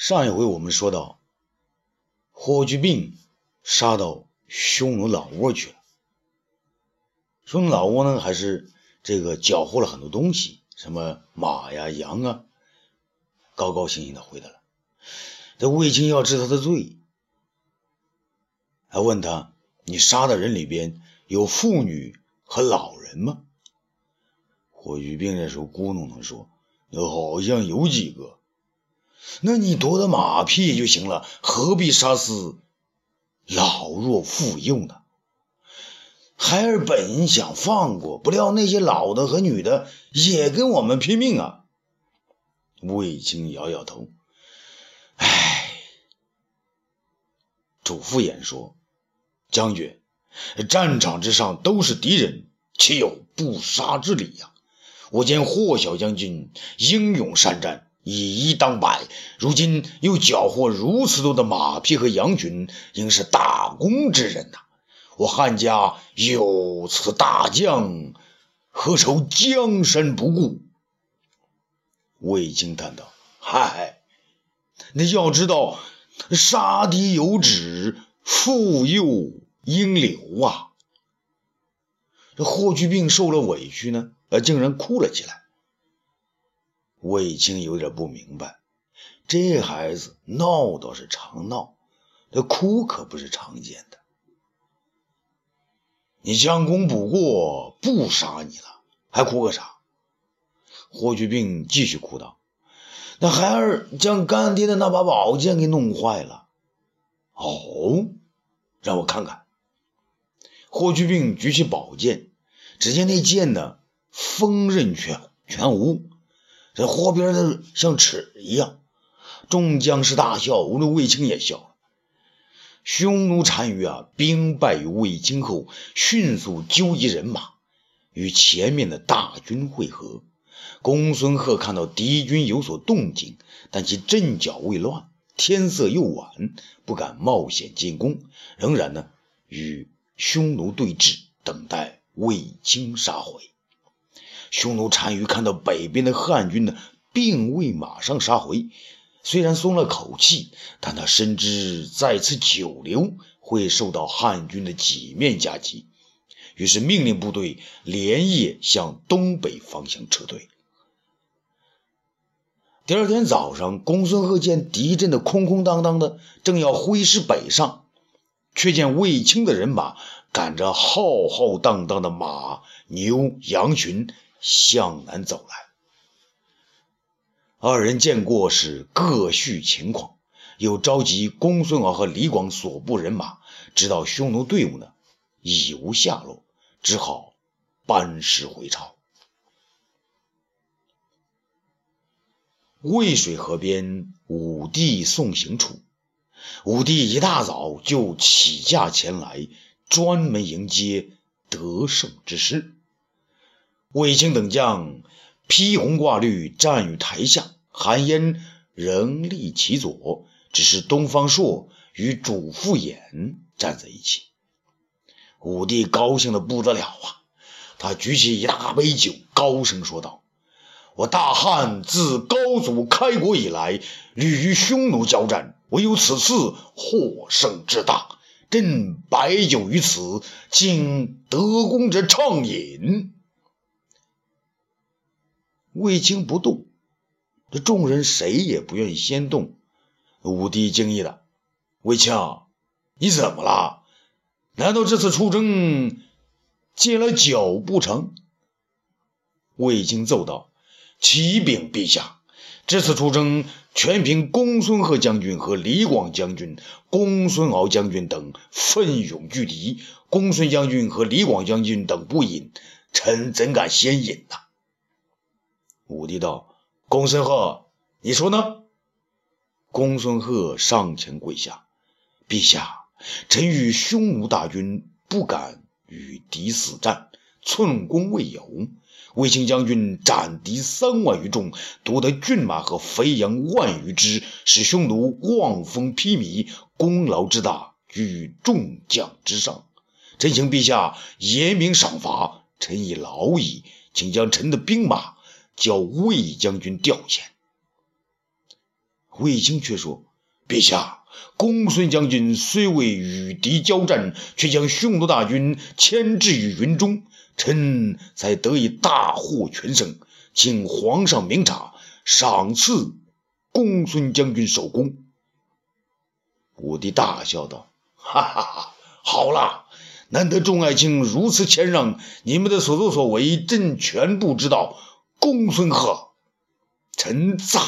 上一回我们说到，霍去病杀到匈奴老窝去了。匈奴老窝呢，还是这个缴获了很多东西，什么马呀、羊啊，高高兴兴的回来了。这卫青要治他的罪，还问他：“你杀的人里边有妇女和老人吗？”霍去病这时候咕哝哝说：“好像有几个。”那你夺得马匹就行了，何必杀死老弱妇幼呢？孩儿本想放过，不料那些老的和女的也跟我们拼命啊！卫青摇摇头，唉，主父偃说：“将军，战场之上都是敌人，岂有不杀之理呀？我见霍小将军英勇善战。”以一当百，如今又缴获如此多的马匹和羊群，应是大功之人呐！我汉家有此大将，何愁江山不顾？魏青叹道：“嗨，那要知道，杀敌有止，妇幼应留啊！”这霍去病受了委屈呢，呃，竟然哭了起来。卫青有点不明白，这孩子闹倒是常闹，这哭可不是常见的。你将功补过，不杀你了，还哭个啥？霍去病继续哭道：“那孩儿将干爹的那把宝剑给弄坏了。”哦，让我看看。霍去病举起宝剑，只见那剑呢，锋刃全全无。这豁边的像尺一样，众将士大笑，无论卫青也笑了。匈奴单于啊，兵败于卫青后，迅速纠集人马，与前面的大军会合。公孙贺看到敌军有所动静，但其阵脚未乱，天色又晚，不敢冒险进攻，仍然呢与匈奴对峙，等待卫青杀回。匈奴单于看到北边的汉军呢，并未马上杀回，虽然松了口气，但他深知再次久留会受到汉军的几面夹击，于是命令部队连夜向东北方向撤退。第二天早上，公孙贺见敌阵的空空荡荡的，正要挥师北上，却见卫青的人马赶着浩浩荡荡的马牛羊群。向南走来，二人见过是各叙情况，又召集公孙敖和李广所部人马，知道匈奴队伍呢已无下落，只好班师回朝。渭水河边，武帝送行处，武帝一大早就起驾前来，专门迎接得胜之师。卫青等将披红挂绿站于台下，韩嫣仍立其左，只是东方朔与主父偃站在一起。武帝高兴的不得了啊！他举起一大杯酒，高声说道：“我大汉自高祖开国以来，屡与匈奴交战，唯有此次获胜之大。朕摆酒于此，敬得功者畅饮。”卫青不动，这众人谁也不愿意先动。武帝惊异的：“卫青，你怎么了？难道这次出征戒了酒不成？”卫青奏道：“启禀陛下，这次出征全凭公孙贺将军和李广将军、公孙敖将军等奋勇拒敌。公孙将军和李广将军等不饮，臣怎敢先饮呢？”武帝道：“公孙贺，你说呢？”公孙贺上前跪下：“陛下，臣与匈奴大军不敢与敌死战，寸功未有。卫青将军斩敌三万余众，夺得骏马和肥羊万余只，使匈奴望风披靡，功劳之大，于众将之上。臣请陛下严明赏罚，臣已老矣，请将臣的兵马。”叫魏将军调遣。卫青却说：“陛下，公孙将军虽未与敌交战，却将匈奴大军牵制于云中，臣才得以大获全胜。请皇上明察，赏赐公孙将军首功。”武帝大笑道：“哈哈哈，好了，难得众爱卿如此谦让，你们的所作所为，朕全部知道。公孙贺，臣在。”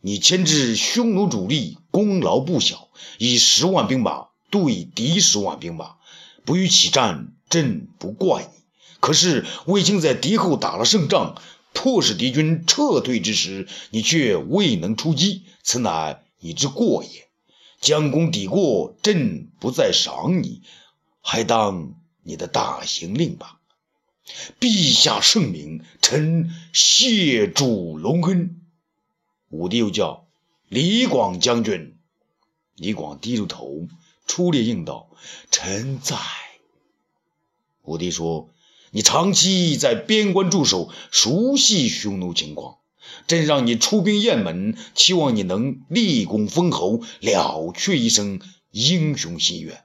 你牵制匈奴主力，功劳不小，以十万兵马对敌十万兵马，不予起战，朕不怪你。可是卫青在敌后打了胜仗，迫使敌军撤退之时，你却未能出击，此乃你之过也。将功抵过，朕不再赏你，还当你的大行令吧。陛下圣明，臣谢主隆恩。武帝又叫李广将军，李广低着头，出列应道：“臣在。”武帝说：“你长期在边关驻守，熟悉匈奴情况。朕让你出兵雁门，期望你能立功封侯，了却一生英雄心愿。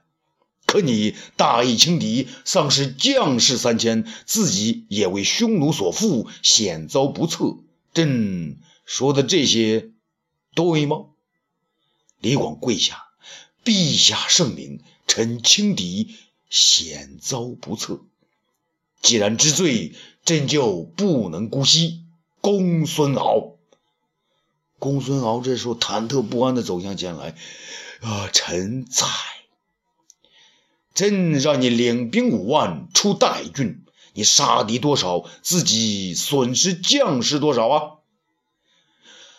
可你大意轻敌，丧失将士三千，自己也为匈奴所负，险遭不测。朕。”说的这些对吗？李广跪下，陛下圣明，臣轻敌，险遭不测。既然知罪，朕就不能姑息。公孙敖，公孙敖这时候忐忑不安地走向前来。啊，臣在。朕让你领兵五万出代郡，你杀敌多少？自己损失将士多少啊？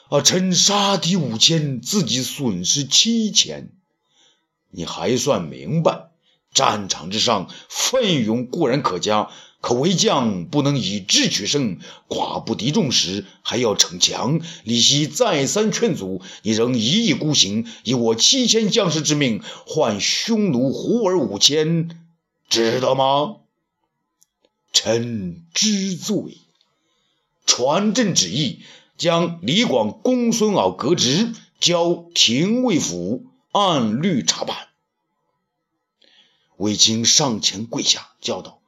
啊！臣杀敌五千，自己损失七千，你还算明白？战场之上，奋勇固然可嘉，可为将不能以智取胜，寡不敌众时还要逞强。李希再三劝阻，你仍一意孤行，以我七千将士之命换匈奴胡儿五千，值得吗？臣知罪，传朕旨意。将李广、公孙敖革职，交廷尉府按律查办。卫青上前跪下，叫道：“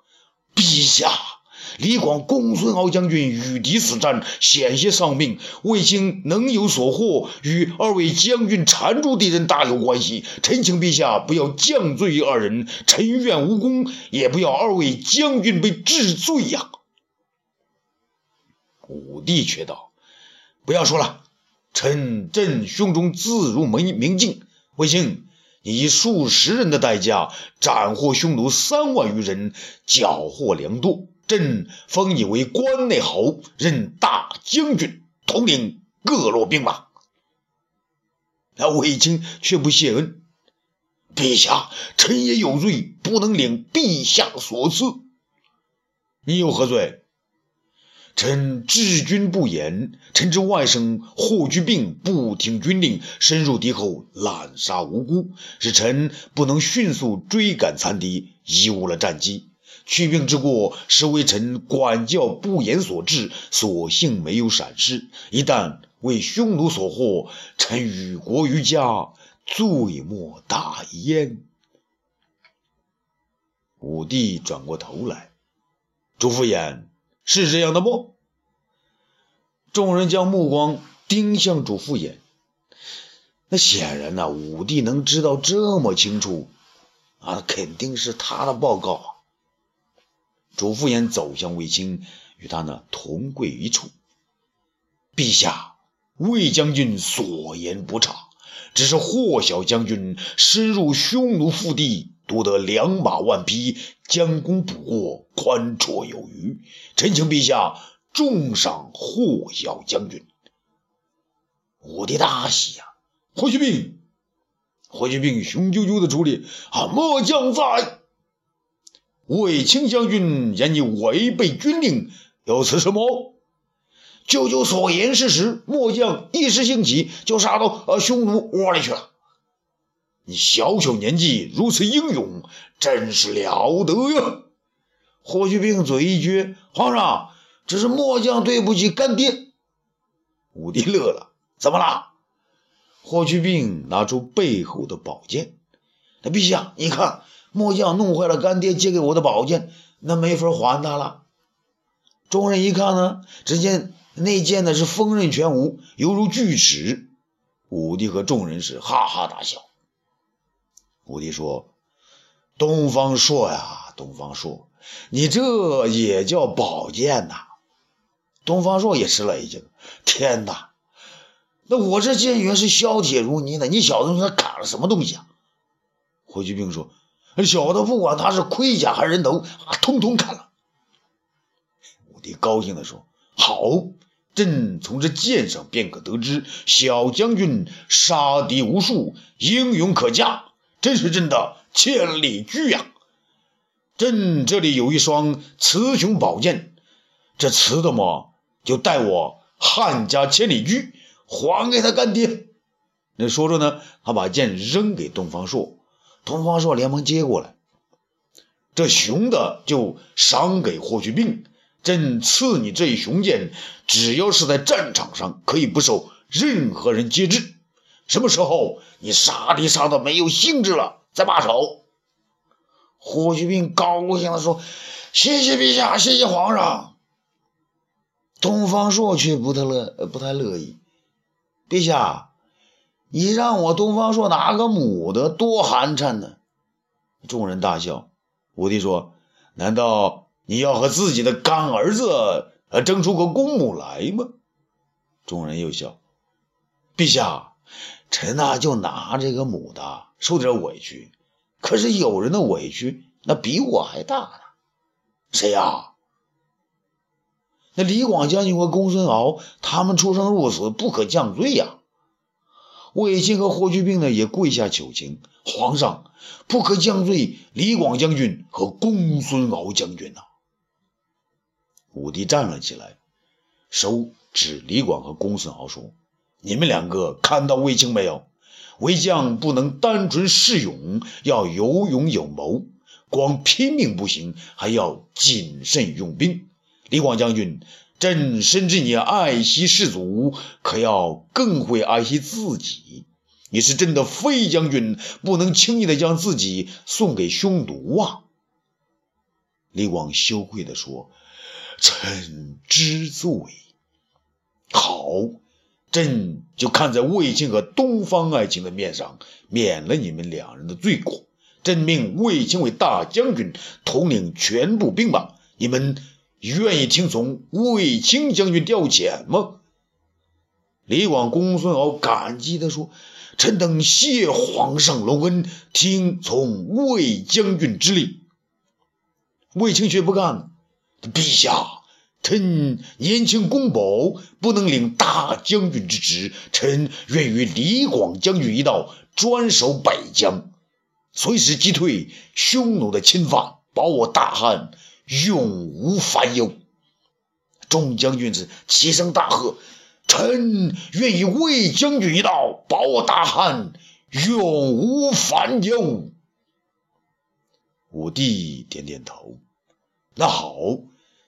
陛下，李广、公孙敖将军与敌死战，险些丧命。卫青能有所获，与二位将军缠住敌人大有关系。臣请陛下不要降罪于二人，臣愿无功，也不要二位将军被治罪呀。”武帝却道。不要说了，臣朕胸中自如明明镜。卫青，以数十人的代价斩获匈奴三万余人，缴获良多。朕封你为关内侯，任大将军，统领各路兵马。那卫青却不谢恩。陛下，臣也有罪，不能领陛下所赐。你有何罪？臣治军不严，臣之外甥霍去病不听军令，深入敌后，滥杀无辜，使臣不能迅速追赶残敌，贻误了战机。去病之过，实为臣管教不严所致，所幸没有闪失。一旦为匈奴所获，臣与国于家，罪莫大焉。武帝转过头来，朱敷衍。是这样的不？众人将目光盯向主父偃。那显然呢，武帝能知道这么清楚，啊，肯定是他的报告。主父偃走向卫青，与他呢同跪一处。陛下，魏将军所言不差，只是霍小将军深入匈奴腹地。夺得良马万匹，将功补过，宽绰有余。臣请陛下重赏霍小将军。武帝大喜呀！霍去病，霍去病雄赳赳的出列啊！末将在。卫青将军言你违背军令，有此什么？舅舅所言是实，末将一时兴起，就杀到呃匈奴窝里去了。你小小年纪如此英勇，真是了得呀！霍去病嘴一撅：“皇上，这是末将对不起干爹。”武帝乐了：“怎么了？霍去病拿出背后的宝剑，那陛下，你看，末将弄坏了干爹借给我的宝剑，那没法还他了。众人一看呢，只见那剑呢是锋刃全无，犹如锯齿。武帝和众人是哈哈大笑。武帝说：“东方朔呀，东方朔，你这也叫宝剑呐？”东方朔也吃了一惊：“天哪！”那我这剑原是削铁如泥的，你小子他砍了什么东西啊？霍去病说：“小的不管他是盔甲还是人头，通通砍了。”武帝高兴地说：“好，朕从这剑上便可得知，小将军杀敌无数，英勇可嘉，真是朕的千里驹呀！朕这里有一双雌雄宝剑，这雌的嘛，就代我汉家千里驹。”还给他干爹！那说着呢，他把剑扔给东方朔，东方朔连忙接过来。这雄的就赏给霍去病，朕赐你这一雄剑，只要是在战场上，可以不受任何人节制。什么时候你杀敌杀的没有兴致了，再罢手。霍去病高兴地说：“谢谢陛下，谢谢皇上。”东方朔却不太乐，不太乐意。陛下，你让我东方朔拿个母的，多寒碜呢！众人大笑。武帝说：“难道你要和自己的干儿子呃争出个公母来吗？”众人又笑。陛下，臣呐就拿这个母的，受点委屈。可是有人的委屈那比我还大呢。谁呀？那李广将军和公孙敖，他们出生入死，不可降罪呀。卫青和霍去病呢，也跪下求情，皇上不可降罪李广将军和公孙敖将军呐。武帝站了起来，手指李广和公孙敖说：“你们两个看到卫青没有？为将不能单纯恃勇，要有勇有谋，光拼命不行，还要谨慎用兵。”李广将军，朕深知你爱惜士卒，可要更会爱惜自己。你是朕的飞将军，不能轻易的将自己送给匈奴啊！李广羞愧的说：“臣知罪。好，朕就看在卫青和东方爱卿的面上，免了你们两人的罪过。朕命卫青为大将军，统领全部兵马。你们。”愿意听从卫青将军调遣吗？李广、公孙敖感激地说：“臣等谢皇上隆恩，听从卫将军之令。”卫青却不干了：“陛下，臣年轻公保，不能领大将军之职。臣愿与李广将军一道，专守北疆，随时击退匈奴的侵犯，保我大汉。”永无烦忧。众将军是齐声大喝：“臣愿与魏将军一道，保我大汉，永无烦忧。”武帝点点头：“那好，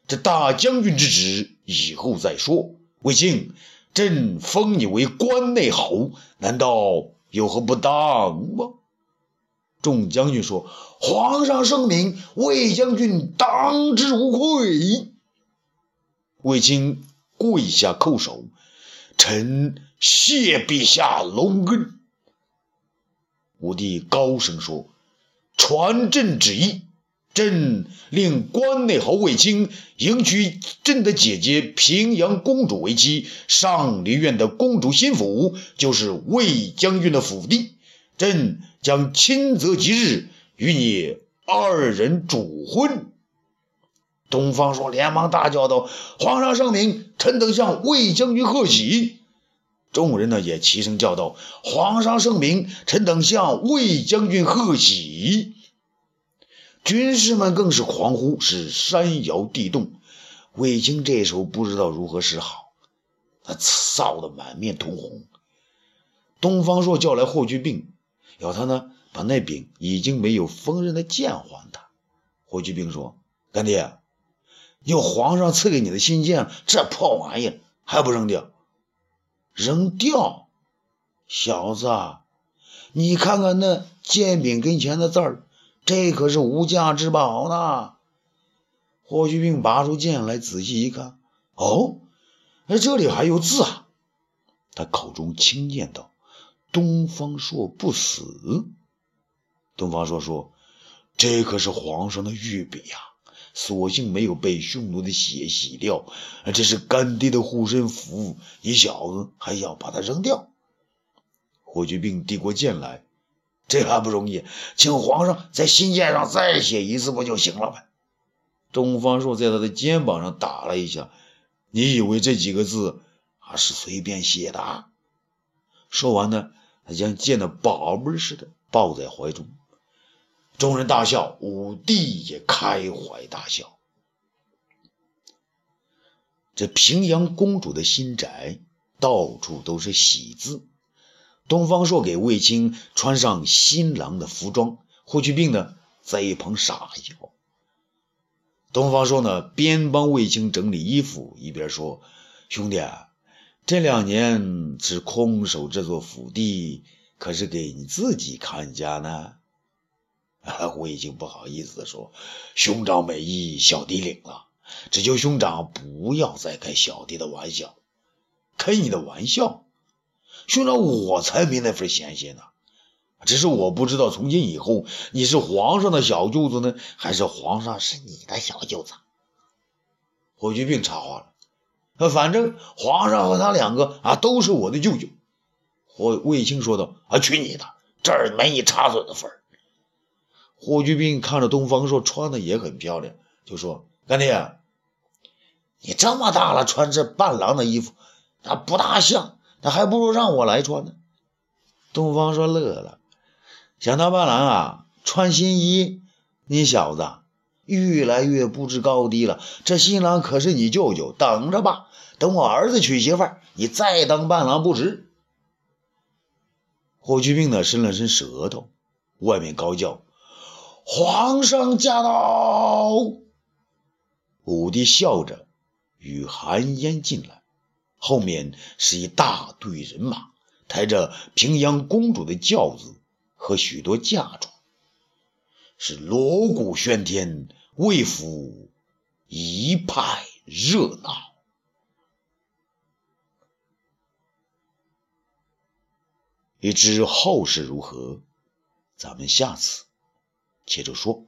这大将军之职以后再说。卫青，朕封你为关内侯，难道有何不当吗？”众将军说：“皇上圣明，魏将军当之无愧。”卫青跪下叩首：“臣谢陛下隆恩。”武帝高声说：“传朕旨意，朕令关内侯卫青迎娶朕的姐姐平阳公主为妻。上林苑的公主新府就是魏将军的府邸。”朕将亲择吉日与你二人主婚。东方朔连忙大叫道：“皇上圣明，臣等向魏将军贺喜。”众人呢也齐声叫道：“皇上圣明，臣等向魏将军贺喜。”军士们更是狂呼，是山摇地动。卫青这时候不知道如何是好，他臊得满面通红。东方朔叫来霍去病。要他呢，把那柄已经没有锋刃的剑还他。霍去病说：“干爹，有皇上赐给你的新剑，这破玩意还不扔掉？扔掉？小子，你看看那剑柄跟前的字儿，这可是无价之宝呢。霍去病拔出剑来，仔细一看，哦，哎，这里还有字啊！他口中轻念道：“东方朔不死。”东方朔说：“这可是皇上的御笔呀，所幸没有被匈奴的血洗掉。这是干爹的护身符，你小子还要把它扔掉？”霍去病递过剑来：“这还不容易，请皇上在信件上再写一次不就行了吗？”东方朔在他的肩膀上打了一下：“你以为这几个字啊是随便写的？”说完呢，他像见了宝贝似的抱在怀中。众人大笑，武帝也开怀大笑。这平阳公主的新宅到处都是喜字。东方朔给卫青穿上新郎的服装，霍去病呢在一旁傻笑。东方朔呢，边帮卫青整理衣服，一边说：“兄弟，这两年只空守这座府邸，可是给你自己看家呢？”啊 卫青不好意思地说：“兄长美意，小弟领了。只求兄长不要再开小弟的玩笑。开你的玩笑，兄长我才没那份闲心呢。”只是我不知道，从今以后你是皇上的小舅子呢，还是皇上是你的小舅子？霍去病插话了：“反正皇上和他两个啊，都是我的舅舅。”霍卫青说道：“啊，去你的，这儿没你插嘴的份儿。”霍去病看着东方朔穿的也很漂亮，就说：“干爹，你这么大了，穿这伴郎的衣服，那不大像，那还不如让我来穿呢。”东方说乐了。想当伴郎啊，穿新衣，你小子越来越不知高低了。这新郎可是你舅舅，等着吧，等我儿子娶媳妇，你再当伴郎不迟。霍去病呢，伸了伸舌头，外面高叫：“皇上驾到！”武帝笑着与韩嫣进来，后面是一大队人马，抬着平阳公主的轿子。和许多嫁妆，是锣鼓喧天，魏府一派热闹。欲知后事如何，咱们下次接着说。